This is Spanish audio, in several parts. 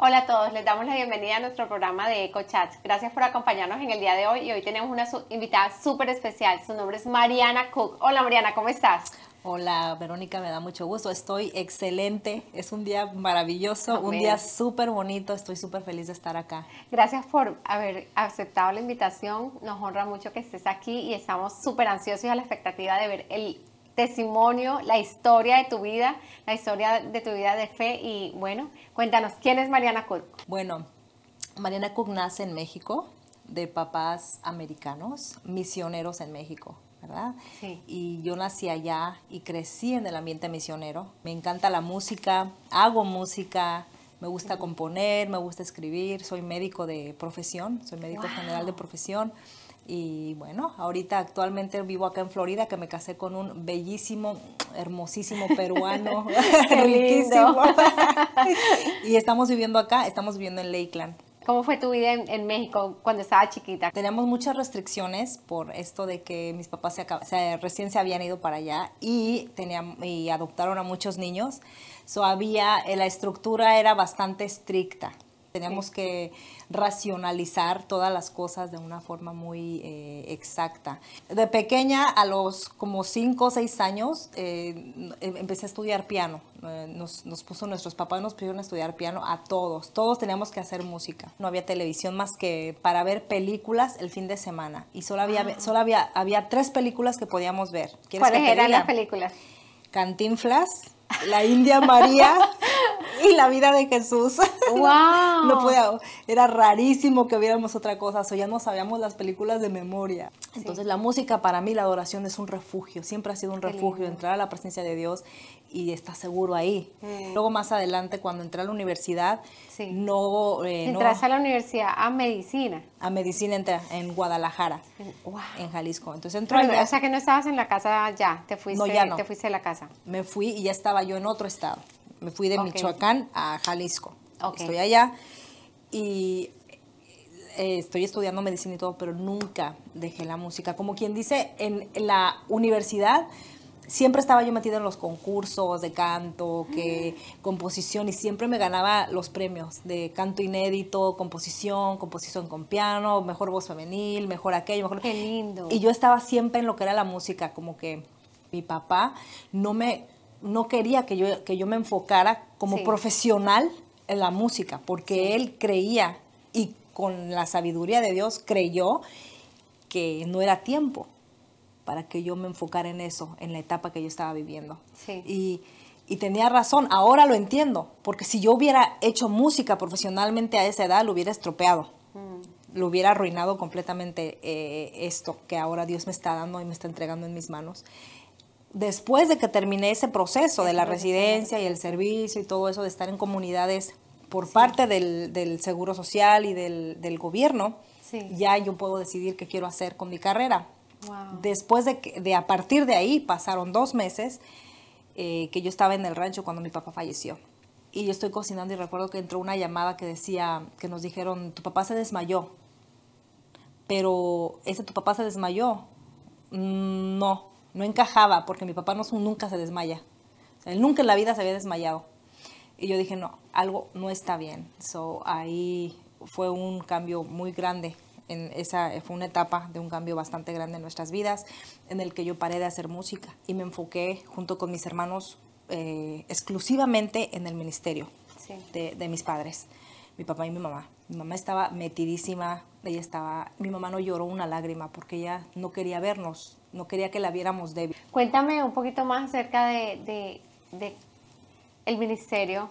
Hola a todos, les damos la bienvenida a nuestro programa de EcoChats. Gracias por acompañarnos en el día de hoy y hoy tenemos una invitada súper especial. Su nombre es Mariana Cook. Hola Mariana, ¿cómo estás? Hola Verónica, me da mucho gusto. Estoy excelente. Es un día maravilloso, un día súper bonito. Estoy súper feliz de estar acá. Gracias por haber aceptado la invitación. Nos honra mucho que estés aquí y estamos súper ansiosos y a la expectativa de ver el testimonio, la historia de tu vida, la historia de tu vida de fe. Y bueno, cuéntanos, ¿quién es Mariana Cook? Bueno, Mariana Cook nace en México, de papás americanos, misioneros en México. ¿verdad? Sí. Y yo nací allá y crecí en el ambiente misionero. Me encanta la música, hago música, me gusta componer, me gusta escribir, soy médico de profesión, soy médico general de profesión. Y bueno, ahorita actualmente vivo acá en Florida, que me casé con un bellísimo, hermosísimo peruano, riquísimo. y estamos viviendo acá, estamos viviendo en Lakeland. ¿Cómo fue tu vida en, México cuando estaba chiquita? Teníamos muchas restricciones por esto de que mis papás se, recién se habían ido para allá y, tenían, y adoptaron a muchos niños. So había, la estructura era bastante estricta. Teníamos que racionalizar todas las cosas de una forma muy eh, exacta. De pequeña, a los como 5 o 6 años, eh, em, empecé a estudiar piano. Eh, nos, nos, puso nuestros papás, nos pidieron estudiar piano a todos. Todos teníamos que hacer música. No había televisión más que para ver películas el fin de semana. Y solo había, ah. solo había, había tres películas que podíamos ver. ¿Cuáles eran las películas? Cantinflas la India María y la vida de Jesús. ¡Wow! No podía, era rarísimo que viéramos otra cosa, o ya no sabíamos las películas de memoria. Entonces la música para mí, la adoración es un refugio, siempre ha sido un refugio, entrar a la presencia de Dios y estar seguro ahí. Mm. Luego más adelante, cuando entré a la universidad, no... Eh, Entras a la universidad a medicina. A medicina entré en Guadalajara, en Jalisco. Entonces entró O sea que no estabas en la casa ya, te fuiste, no, ya no. te fuiste a la casa. Me fui y ya estaba yo en otro estado. Me fui de Michoacán a Jalisco. Estoy allá y eh, estoy estudiando medicina y todo, pero nunca dejé la música. Como quien dice, en la universidad siempre estaba yo metida en los concursos de canto, que composición y siempre me ganaba los premios de canto inédito, composición, composición con piano, mejor voz femenil, mejor aquello, mejor Qué lindo. Y yo estaba siempre en lo que era la música, como que mi papá no me no quería que yo que yo me enfocara como profesional en la música, porque él creía y con la sabiduría de Dios creyó que no era tiempo para que yo me enfocara en eso, en la etapa que yo estaba viviendo. Y, tenía razón, ahora lo entiendo, porque si yo hubiera hecho música profesionalmente a esa edad, lo hubiera estropeado, mm. lo hubiera arruinado completamente eh, esto que ahora Dios me está dando y me está entregando en mis manos. Después de que terminé ese proceso de la residencia y el servicio y todo eso, de estar en comunidades por parte del, Seguro Social y del, gobierno, ya yo puedo decidir qué quiero hacer con mi carrera. Después de, que, de a partir de ahí pasaron dos meses eh, que yo estaba en el rancho cuando mi papá falleció. Y yo estoy cocinando y recuerdo que entró una llamada que decía, que nos dijeron, tu papá se desmayó. Pero ese tu papá se desmayó. Mm, no, no encajaba porque mi papá no, nunca se desmaya. él nunca en la vida se había desmayado. Y yo dije, no, algo no está bien. So, ahí fue un cambio muy grande esa fue una etapa de un cambio bastante grande en nuestras vidas, en el que yo paré de hacer música y me enfoqué junto con mis hermanos eh, exclusivamente en el ministerio de, mis padres, mi papá y mi mamá. Mi mamá estaba metidísima, ella estaba, mi mamá no lloró una lágrima porque ella no quería vernos, no quería que la viéramos débil. Cuéntame un poquito más acerca de, de el ministerio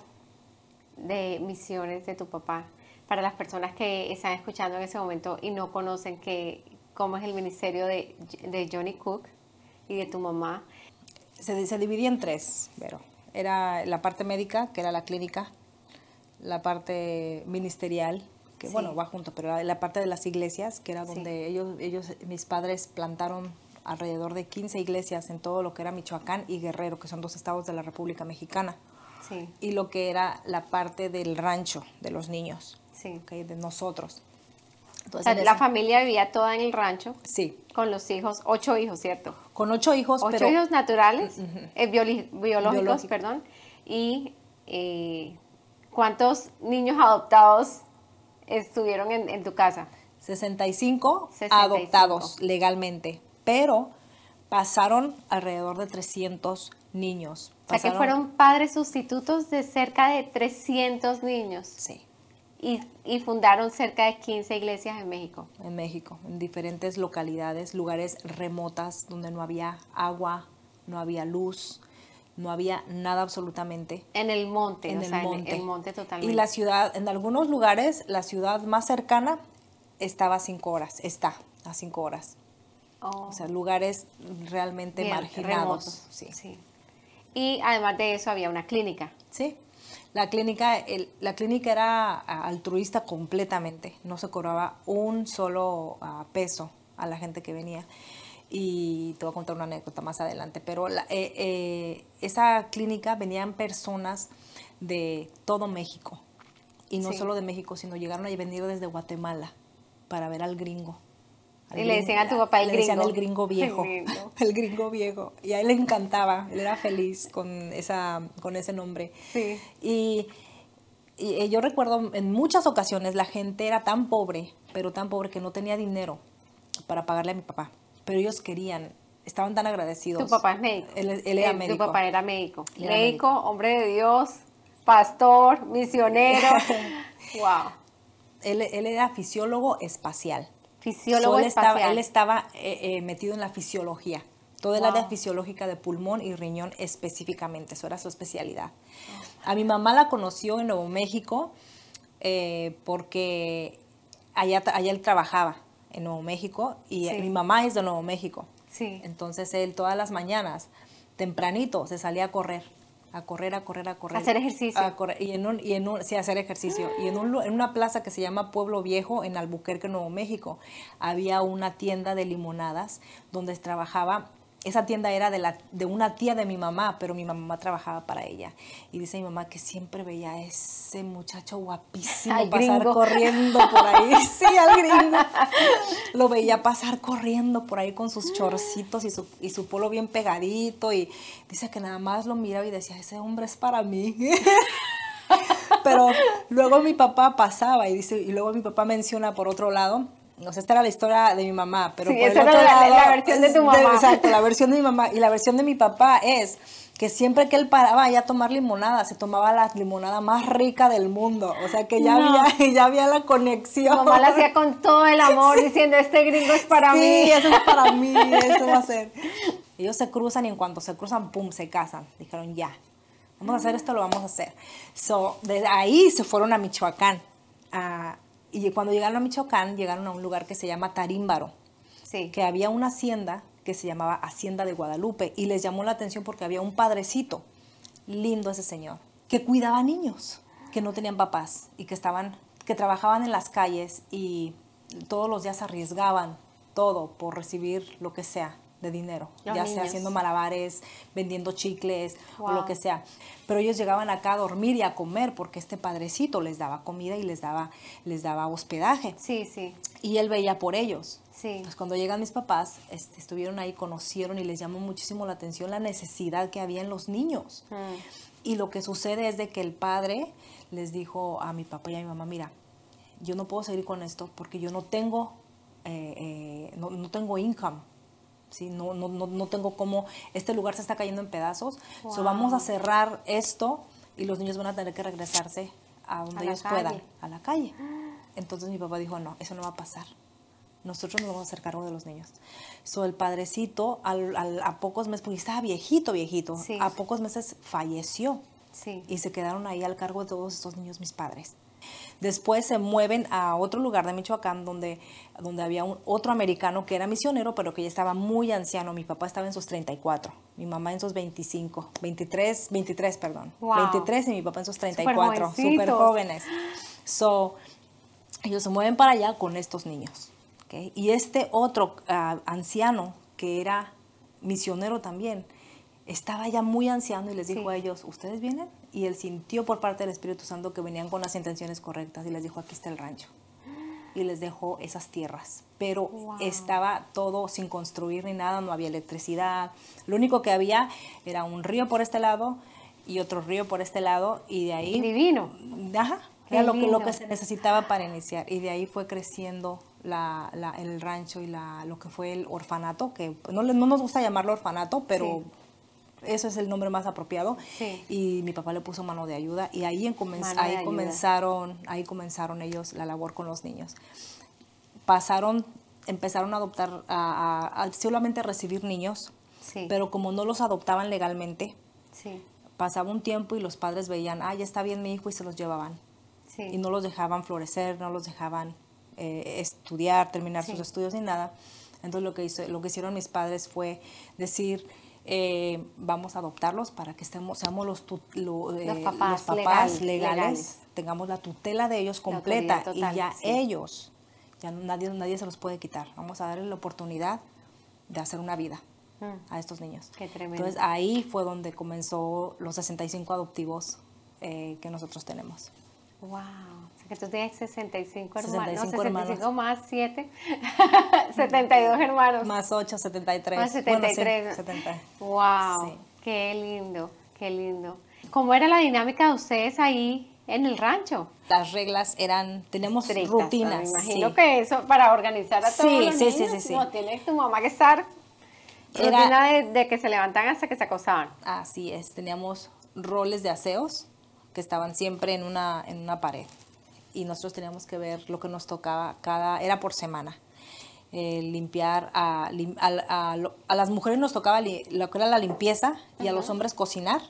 de misiones de tu papá para las personas que están escuchando en ese momento y no conocen que, cómo es el ministerio de, Johnny Cook y de tu mamá. Se, se dividía en tres, pero era la parte médica, que era la clínica, la parte ministerial, que bueno, va junto, pero la parte de las iglesias, que era donde ellos, ellos, mis padres plantaron alrededor de 15 iglesias en todo lo que era Michoacán y Guerrero, que son dos estados de la República Mexicana. Sí. Y lo que era la parte del rancho de los niños sí. de nosotros. Entonces, la familia vivía toda en el rancho. Sí. Con los hijos, ocho hijos, ¿cierto? Con ocho hijos, ocho hijos naturales, eh, biológicos, perdón. Y eh, ¿Cuántos niños adoptados estuvieron en, tu casa? 65, adoptados legalmente, pero pasaron alrededor de 300 niños. o sea que fueron padres sustitutos de cerca de 300 niños. Sí. Y, y, fundaron cerca de 15 iglesias en México. En México, en diferentes localidades, lugares remotas donde no había agua, no había luz, no había nada absolutamente. En el monte, en, el, monte. En el monte totalmente. Y la ciudad, en algunos lugares, la ciudad más cercana estaba a cinco horas, está a cinco horas. O sea, lugares realmente marginados. Sí. sí. Y además de eso había una clínica. Sí. La clínica, la clínica era altruista completamente, no se cobraba un solo ah, peso a la gente que venía. Y te voy a contar una anécdota más adelante, pero eh, eh, esa clínica venían personas de todo México, y no solo de México, sino llegaron a venir desde Guatemala para ver al gringo y le decían a tu papá el le Decían el gringo viejo. El gringo. viejo. Y a él le encantaba, él era feliz con, esa, con ese nombre. Sí. Y, y, yo recuerdo en muchas ocasiones la gente era tan pobre, pero tan pobre que no tenía dinero para pagarle a mi papá. Pero ellos querían, estaban tan agradecidos. Tu papá es médico. Él, era médico. Tu papá era médico. médico, hombre de Dios, pastor, misionero. wow. Él, él era fisiólogo espacial. Fisiólogo él estaba, él estaba eh, eh, metido en la fisiología, toda el área fisiológica de pulmón y riñón específicamente, eso era su especialidad. A mi mamá la conoció en Nuevo México eh, porque allá, allá él trabajaba en Nuevo México y mi mamá es de Nuevo México. Sí. Entonces él todas las mañanas, tempranito, se salía a correr a correr, a correr, a correr. Hacer ejercicio. A correr, y en un, y en un, sí, hacer ejercicio. Y en, un, en una plaza que se llama Pueblo Viejo, en Albuquerque, Nuevo México, había una tienda de limonadas donde trabajaba esa tienda era de, la, de una tía de mi mamá, pero mi mamá trabajaba para ella. Y dice mi mamá que siempre veía a ese muchacho guapísimo pasar corriendo por ahí. Sí, al gringo. Lo veía pasar corriendo por ahí con sus chorcitos y su, y su polo bien pegadito. Y dice que nada más lo miraba y decía, ese hombre es para mí. pero luego mi papá pasaba y dice, y luego mi papá menciona por otro lado no sé, esta era la historia de mi mamá, pero por el otro lado, la, versión de tu mamá. exacto, la versión de mi mamá. Y la versión de mi papá es que siempre que él paraba a tomar limonada, se tomaba la limonada más rica del mundo. O sea que ya, había, ya había la conexión. Mamá la hacía con todo el amor, diciendo, este gringo es para mí. Sí, eso es para mí, eso va a ser. Ellos se cruzan y en cuanto se cruzan, pum, se casan. Dijeron, ya, vamos a hacer esto, lo vamos a hacer. So, desde ahí se fueron a Michoacán. A, y cuando llegaron a Michoacán, llegaron a un lugar que se llama Tarímbaro, sí. que había una hacienda que se llamaba Hacienda de Guadalupe, y les llamó la atención porque había un padrecito, lindo ese señor, que cuidaba niños que no tenían papás y que estaban, que trabajaban en las calles y todos los días arriesgaban todo por recibir lo que sea de dinero, ya sea haciendo malabares, vendiendo chicles o lo que sea. Pero ellos llegaban acá a dormir y a comer porque este padrecito les daba comida y les daba, les daba hospedaje. Sí, sí. Y él veía por ellos. Sí. Pues cuando llegan mis papás, este, estuvieron ahí, conocieron y les llamó muchísimo la atención la necesidad que había en los niños. Mm. Y lo que sucede es de que el padre les dijo a mi papá y a mi mamá, mira, yo no puedo seguir con esto porque yo no tengo, eh, eh, no, no tengo income ¿sí? No, no, no, tengo cómo, este lugar se está cayendo en pedazos, vamos a cerrar esto y los niños van a tener que regresarse a donde ellos puedan, a la calle. Entonces mi papá dijo, no, eso no va a pasar. Nosotros nos vamos a hacer cargo de los niños. So, el padrecito, al, a pocos meses, porque estaba viejito, viejito, a pocos meses falleció. Y se quedaron ahí al cargo de todos estos niños mis padres. Después se mueven a otro lugar de Michoacán donde, donde había un, otro americano que era misionero, pero que ya estaba muy anciano. Mi papá estaba en sus 34, mi mamá en sus 25, 23, 23, perdón. 23 y mi papá en sus 34, súper jóvenes. So, ellos se mueven para allá con estos niños. Y este otro ah, anciano que era misionero también, estaba ya muy anciano y les dijo a ellos, ¿ustedes vienen? Y él sintió por parte del Espíritu Santo que venían con las intenciones correctas y les dijo, aquí está el rancho. Y les dejó esas tierras. Pero estaba todo sin construir ni nada, no había electricidad. Lo único que había era un río por este lado y otro río por este lado y de ahí... Divino. Ajá, era lo que, lo que se necesitaba para iniciar y de ahí fue creciendo la, la, el rancho y la, lo que fue el orfanato, que no, no nos gusta llamarlo orfanato, pero... Eso es el nombre más apropiado. Sí. Y mi papá le puso mano de ayuda y ahí, en comen- ahí comenzaron, ahí comenzaron ellos la labor con los niños. Pasaron, empezaron a adoptar, a, a- a solamente recibir niños, Sí. pero como no los adoptaban legalmente, sí. pasaba un tiempo y los padres veían, ah, ya está bien mi hijo y se los llevaban. Y no los dejaban florecer, no los dejaban eh, estudiar, terminar sus estudios ni nada. Entonces lo que, hizo, lo que hicieron mis padres fue decir, eh, vamos a adoptarlos para que estemos, seamos los, lo- eh, Los papás los papás legales, legales, legales. tengamos la tutela de ellos completa y ya sí. ellos, ya no- nadie, nadie se los puede quitar. Vamos a darles la oportunidad de hacer una vida Mm, a estos niños. Qué tremendo. Entonces ahí fue donde comenzó los 65 adoptivos eh, que nosotros tenemos. Wow. Que tú tienes 65 hermanos. 65 no, 65 hermanos. más 7. 72 hermanos. Más 8, 73. Más Bueno, sí, 73. 70. Wow. Sí. Qué lindo, qué lindo. ¿Cómo era la dinámica de ustedes ahí en el rancho? Las reglas eran, tenemos Estrictas, rutinas. Me imagino sí. que eso para organizar a todos Sí, los sí, sí, niños, sí, sí. como tiene tu mamá que estar. Era- Rutina de, de que se levantan hasta que se acosaban. Así es, teníamos roles de aseos que estaban siempre en una, en una pared. Y nosotros teníamos que ver lo que nos tocaba cada, era por semana. Eh, limpiar, a, lim- a- a las mujeres nos tocaba li- lo que era la limpieza y a los hombres cocinar.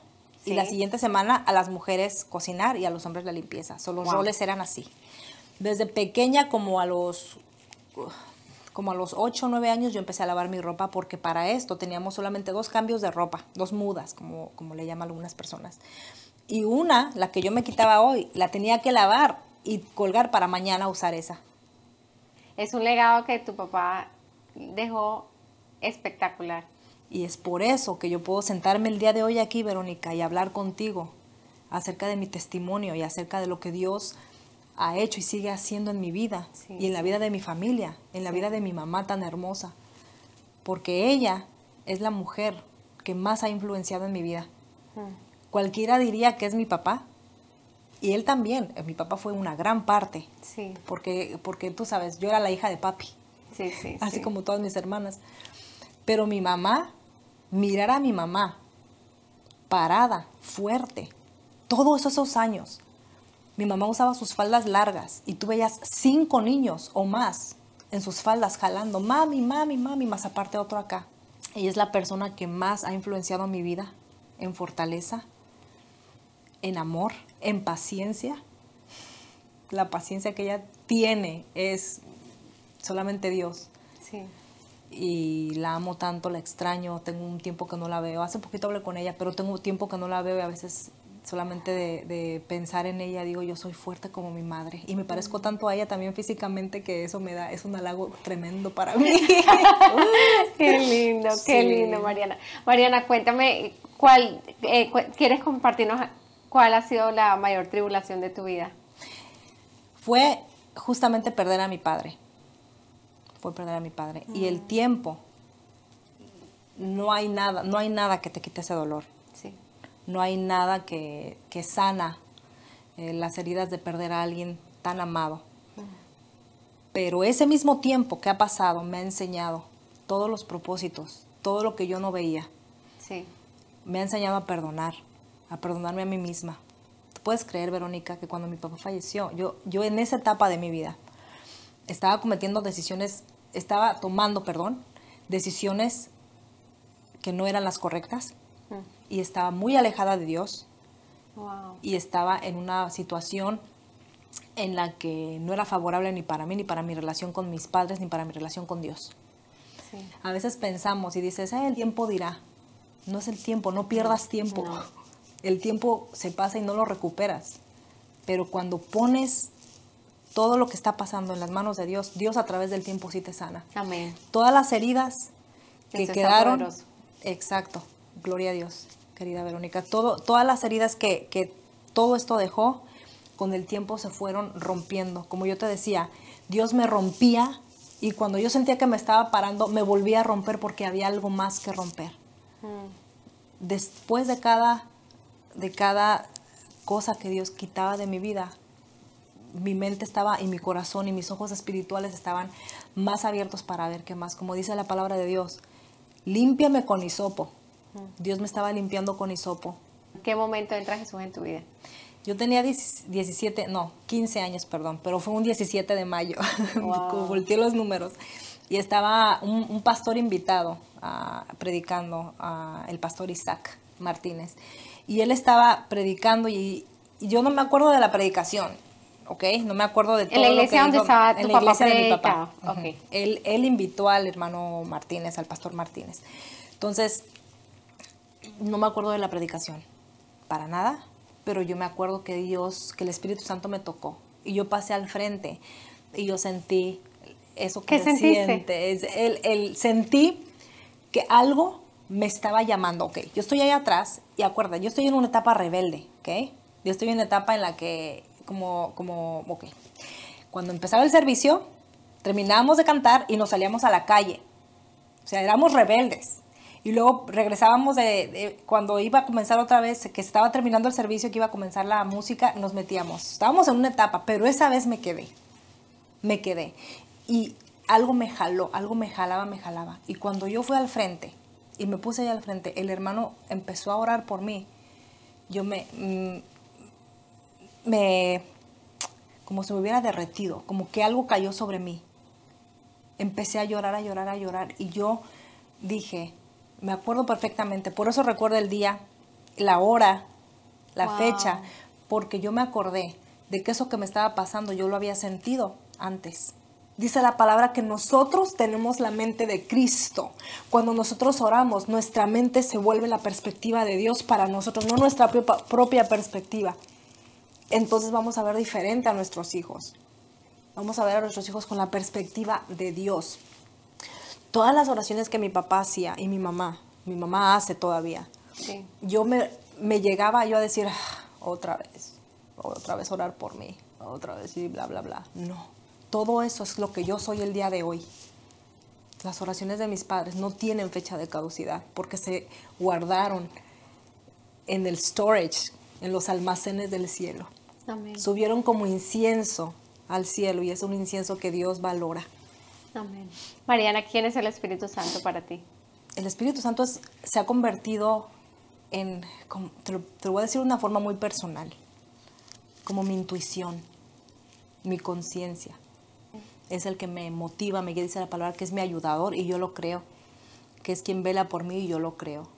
Y la siguiente semana a las mujeres cocinar y a los hombres la limpieza. So, los Wow. roles eran así. Desde pequeña como a los como a los 8 o 9 años yo empecé a lavar mi ropa porque para esto teníamos solamente dos cambios de ropa, dos mudas, como, como le llaman algunas personas. Y una, la que yo me quitaba hoy, la tenía que lavar y colgar para mañana usar esa. Es un legado que tu papá dejó espectacular. Y es por eso que yo puedo sentarme el día de hoy aquí, Verónica, y hablar contigo acerca de mi testimonio y acerca de lo que Dios ha hecho y sigue haciendo en mi vida Sí, y en la vida de mi familia, en la vida de mi mamá tan hermosa. Porque ella es la mujer que más ha influenciado en mi vida. Mm, Cualquiera diría que es mi papá. Y él también. Eh, Mi papá fue una gran parte. Sí, Porque, porque tú sabes, yo era la hija de papi sí, sí. así sí. como todas mis hermanas. Pero mi mamá, mirar a mi mamá parada, fuerte, todos esos años. Mi mamá usaba sus faldas largas y tú veías cinco niños o más en sus faldas jalando, mami, mami, mami, más aparte otro acá. Ella es la persona que más ha influenciado mi vida en fortaleza, en amor, en paciencia. La paciencia que ella tiene es solamente Dios Sí. y la amo tanto, la extraño, tengo un tiempo que no la veo. Hace poquito hablé con ella, pero tengo un tiempo que no la veo y a veces solamente de, de pensar en ella digo, yo soy fuerte como mi madre. Y me parezco tanto a ella también físicamente que eso me da, es un halago tremendo para mí. Qué lindo, qué lindo, Mariana. Mariana, cuéntame, ¿cuál, eh, cu- ¿quieres compartirnos cuál ha sido la mayor tribulación de tu vida? Fue justamente perder a mi padre. Fue perder a mi padre. Y el tiempo, no hay nada, no hay nada que te quite ese dolor. Sí, No hay nada que, que sana eh, las heridas de perder a alguien tan amado. Pero ese mismo tiempo que ha pasado me ha enseñado todos los propósitos, todo lo que yo no veía. sí, Me ha enseñado a perdonar, a perdonarme a mí misma. ¿Tú puedes creer, Verónica, que cuando mi papá falleció, yo, yo en esa etapa de mi vida estaba cometiendo decisiones, estaba tomando, perdón, decisiones que no eran las correctas Mm. y estaba muy alejada de Dios wow, y estaba en una situación en la que no era favorable ni para mí, ni para mi relación con mis padres, ni para mi relación con Dios. sí, A veces pensamos y dices, "Ah, el tiempo dirá. No es el tiempo, no pierdas tiempo. no. El tiempo se pasa y no lo recuperas. Pero cuando pones todo lo que está pasando en las manos de Dios, Dios a través del tiempo sí te sana. amén. Todas las heridas que Eso quedaron. Exacto. Gloria a Dios, querida Verónica. Todo, todas las heridas que, que todo esto dejó, con el tiempo se fueron rompiendo. Como yo te decía, Dios me rompía y cuando yo sentía que me estaba parando, me volvía a romper porque había algo más que romper. Mm, Después de cada de cada cosa que Dios quitaba de mi vida, mi mente estaba y mi corazón y mis ojos espirituales estaban más abiertos para ver qué más. Como dice la palabra de Dios, límpiame con hisopo. Dios me estaba limpiando con hisopo. ¿En qué momento entra Jesús en tu vida? Yo tenía 17, no, 15 años, perdón, pero fue un 17 de mayo, wow. volteé los números. Y estaba un, pastor invitado predicando, el pastor Isaac Martínez. Y él estaba predicando y, yo no me acuerdo de la predicación, ¿ok? No me acuerdo de todo. ¿En la iglesia donde estaba tu en la papá iglesia de mi papá. él, él invitó al hermano Martínez, al pastor Martínez. Entonces, no me acuerdo de la predicación, para nada, pero yo me acuerdo que Dios, que el Espíritu Santo me tocó y yo pasé al frente y yo sentí eso que ¿Qué siente. el, el, sentí que algo me estaba llamando, ok, yo estoy ahí atrás y acuerda, yo estoy en una etapa rebelde, ok, yo estoy en una etapa en la que como, como, ok, cuando empezaba el servicio, terminábamos de cantar y nos salíamos a la calle, o sea, éramos rebeldes, y luego regresábamos de, cuando iba a comenzar otra vez, que estaba terminando el servicio, que iba a comenzar la música, nos metíamos. Estábamos en una etapa, pero esa vez me quedé. Me quedé. Y algo me jaló, algo me jalaba, me jalaba. Y cuando yo fui al frente y me puse ahí al frente, el hermano empezó a orar por mí. Yo me, mm, me, como si me hubiera derretido, como que algo cayó sobre mí. Empecé a llorar, a llorar, a llorar. Y yo dije, me acuerdo perfectamente, por eso recuerdo el día, la hora, la fecha, porque yo me acordé de que eso que me estaba pasando yo lo había sentido antes. Dice la palabra que nosotros tenemos la mente de Cristo. Cuando nosotros oramos, nuestra mente se vuelve la perspectiva de Dios para nosotros, no nuestra propia perspectiva. Entonces vamos a ver diferente a nuestros hijos. Vamos a ver a nuestros hijos con la perspectiva de Dios todas las oraciones que mi papá hacía y mi mamá, mi mamá hace todavía, yo me, me, llegaba yo a decir, ah, otra vez, otra vez orar por mí, otra vez y bla, bla, bla. No, todo eso es lo que yo soy el día de hoy. Las oraciones de mis padres no tienen fecha de caducidad porque se guardaron en el storage, en los almacenes del cielo. Subieron como incienso al cielo y es un incienso que Dios valora. Amén. Mariana, ¿quién es el Espíritu Santo para ti? El Espíritu Santo se ha convertido en, te lo, voy a decir de una forma muy personal, como mi intuición, mi conciencia. Es el que me motiva, me dice la palabra, que es mi ayudador y yo lo creo, que es quien vela por mí y yo lo creo.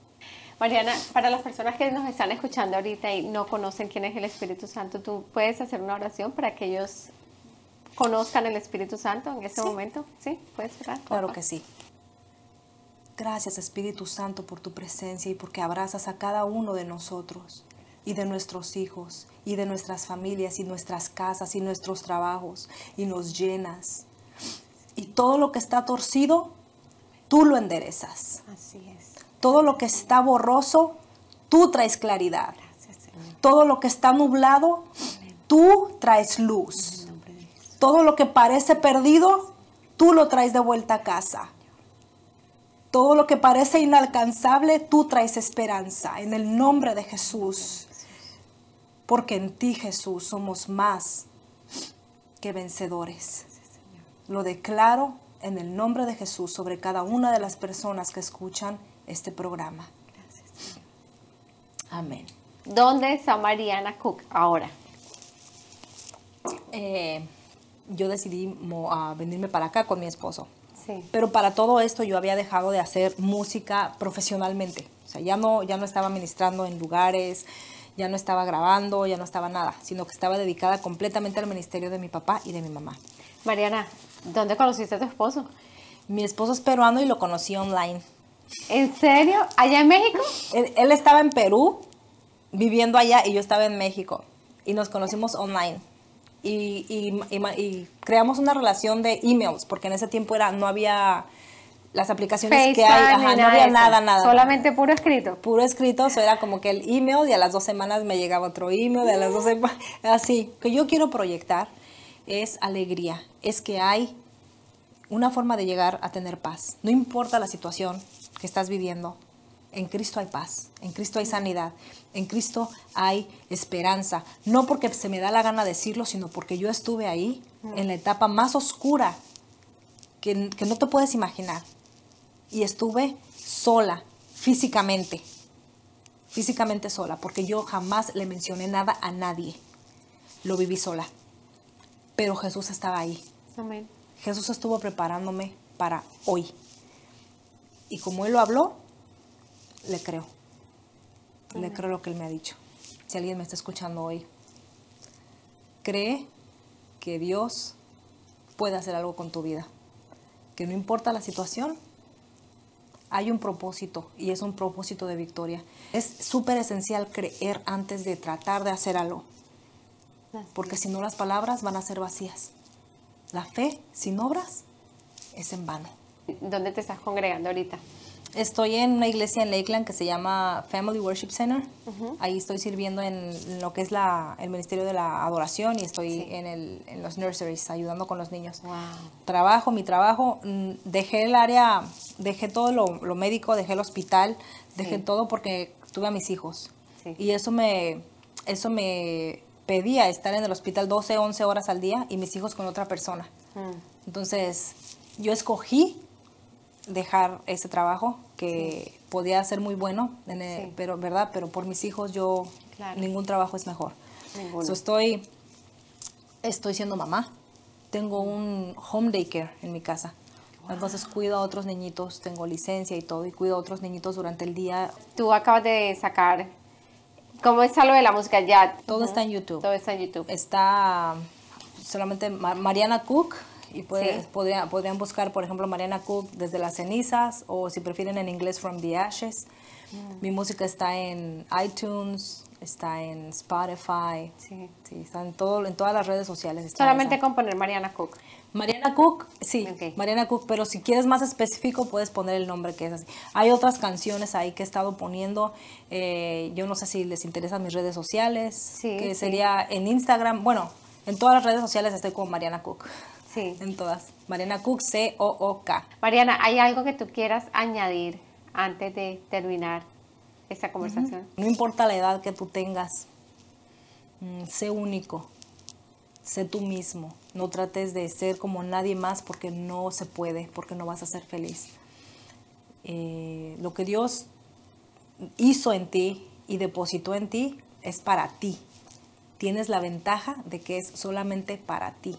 Mariana, para las personas que nos están escuchando ahorita y no conocen quién es el Espíritu Santo, ¿tú puedes hacer una oración para que ellos conozcan el Espíritu Santo en ese momento? ¿Sí? ¿Puedes cerrar? Claro que sí. Gracias Espíritu Santo por tu presencia y porque abrazas a cada uno de nosotros y de nuestros hijos y de nuestras familias y nuestras casas y nuestros trabajos y nos llenas. Y todo lo que está torcido, tú lo enderezas. Así es. Todo lo que está borroso, tú traes claridad. Todo lo que está nublado, tú traes luz. Todo lo que parece perdido, tú lo traes de vuelta a casa. Todo lo que parece inalcanzable, tú traes esperanza. En el nombre de Jesús. Porque en ti, Jesús, somos más que vencedores. Lo declaro en el nombre de Jesús sobre cada una de las personas que escuchan este programa. Amén. ¿Dónde está Mariana Cook ahora? Eh, yo decidí venirme para acá con mi esposo. Pero para todo esto yo había dejado de hacer música profesionalmente. O sea, ya no, ya no estaba ministrando en lugares, ya no estaba grabando, ya no estaba nada, sino que estaba dedicada completamente al ministerio de mi papá y de mi mamá. Mariana, ¿dónde conociste a tu esposo? Mi esposo es peruano y lo conocí online. ¿En serio? ¿Allá en México? él estaba en Perú, viviendo allá, y yo estaba en México. Y nos conocimos online y, creamos una relación de emails, porque en ese tiempo era, no había las aplicaciones que hay, no había nada, nada. Solamente puro escrito. Puro escrito, eso era como que el email y a las dos semanas me llegaba otro email, a las dos semanas, así. Que yo quiero proyectar es alegría, es que hay una forma de llegar a tener paz. No importa la situación que estás viviendo, en Cristo hay paz, en Cristo hay sanidad. En Cristo hay esperanza. No porque se me da la gana decirlo, sino porque yo estuve ahí en la etapa más oscura que, que no te puedes imaginar. Y estuve sola, físicamente. Físicamente sola, porque yo jamás le mencioné nada a nadie. Lo viví sola. Pero Jesús estaba ahí. Amén. Jesús estuvo preparándome para hoy. Y como Él lo habló, le creo. Le creo lo que Él me ha dicho. Si alguien me está escuchando hoy, cree que Dios puede hacer algo con tu vida. Que no importa la situación, hay un propósito y es un propósito de victoria. Es súper esencial creer antes de tratar de hacer algo. Porque si no las palabras van a ser vacías. La fe sin obras es en vano. ¿Dónde te estás congregando ahorita? Estoy en una iglesia en Lakeland que se llama Family Worship Center. Ahí estoy sirviendo en lo que es la, el Ministerio de la Adoración y estoy en, el, en, los nurseries ayudando con los niños. Trabajo, mi trabajo, mm, dejé el área, dejé todo lo, lo médico, dejé el hospital, dejé todo porque tuve a mis hijos. Y eso me, eso me pedía estar en el hospital 12, 11 horas al día y mis hijos con otra persona. Mm. Entonces, yo escogí dejar ese trabajo que podía ser muy bueno, pero verdad, pero por mis hijos yo ningún trabajo es mejor. estoy estoy siendo mamá. Tengo un home daycare en mi casa. Entonces cuido a otros niñitos, tengo licencia y todo, y cuido a otros niñitos durante el día. Tú acabas de sacar, ¿cómo es algo de la música ya? Todo está en YouTube. Todo está en YouTube. Está solamente Mariana Cook, y podrían buscar, por ejemplo, Mariana Cook desde las cenizas o si prefieren en inglés From the Ashes. Mm. Mi música está en iTunes, está en Spotify, sí. está en, todo, en todas las redes sociales. Solamente con poner Mariana Cook. Mariana Cook, sí, Mariana Cook, pero si quieres más específico puedes poner el nombre que es así. Hay otras canciones ahí que he estado poniendo, eh, yo no sé si les interesan mis redes sociales, que sería en Instagram, bueno, en todas las redes sociales estoy con Mariana Cook. Sí. En todas. Mariana Cook, C-O-O-K. Mariana, ¿hay algo que tú quieras añadir antes de terminar esta conversación? No importa la edad que tú tengas, mm, sé único, sé tú mismo. No trates de ser como nadie más porque no se puede, porque no vas a ser feliz. Eh, lo que Dios hizo en ti y depositó en ti es para ti. Tienes la ventaja de que es solamente para ti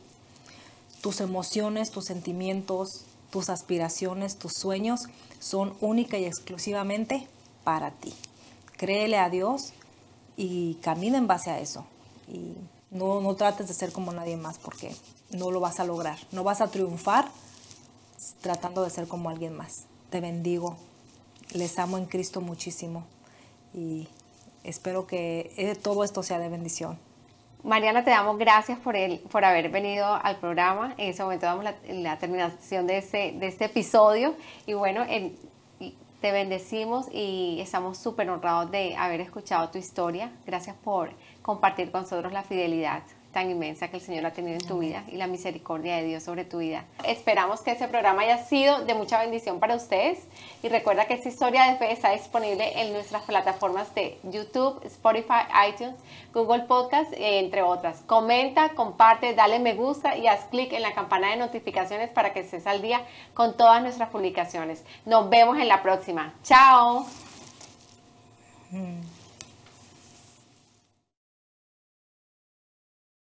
tus emociones, tus sentimientos, tus aspiraciones, tus sueños son única y exclusivamente para ti. Créele a Dios y camina en base a eso. Y no, no trates de ser como nadie más porque no lo vas a lograr. No vas a triunfar tratando de ser como alguien más. Te bendigo. Les amo en Cristo muchísimo y espero que eh, todo esto sea de bendición. Mariana, te damos gracias por, el, por haber venido al programa. En ese momento damos la, terminación de este, de este episodio. Y bueno, te bendecimos y estamos súper honrados de haber escuchado tu historia. Gracias por compartir con nosotros la fidelidad tan inmensa que el Señor ha tenido en tu vida y la misericordia de Dios sobre tu vida. Esperamos que ese programa haya sido de mucha bendición para ustedes y recuerda que esta historia de fe está disponible en nuestras plataformas de YouTube, Spotify, iTunes, Google Podcast, entre otras. Comenta, comparte, dale me gusta y haz clic en la campana de notificaciones para que estés al día con todas nuestras publicaciones. Nos vemos en la próxima. Chao. Mm.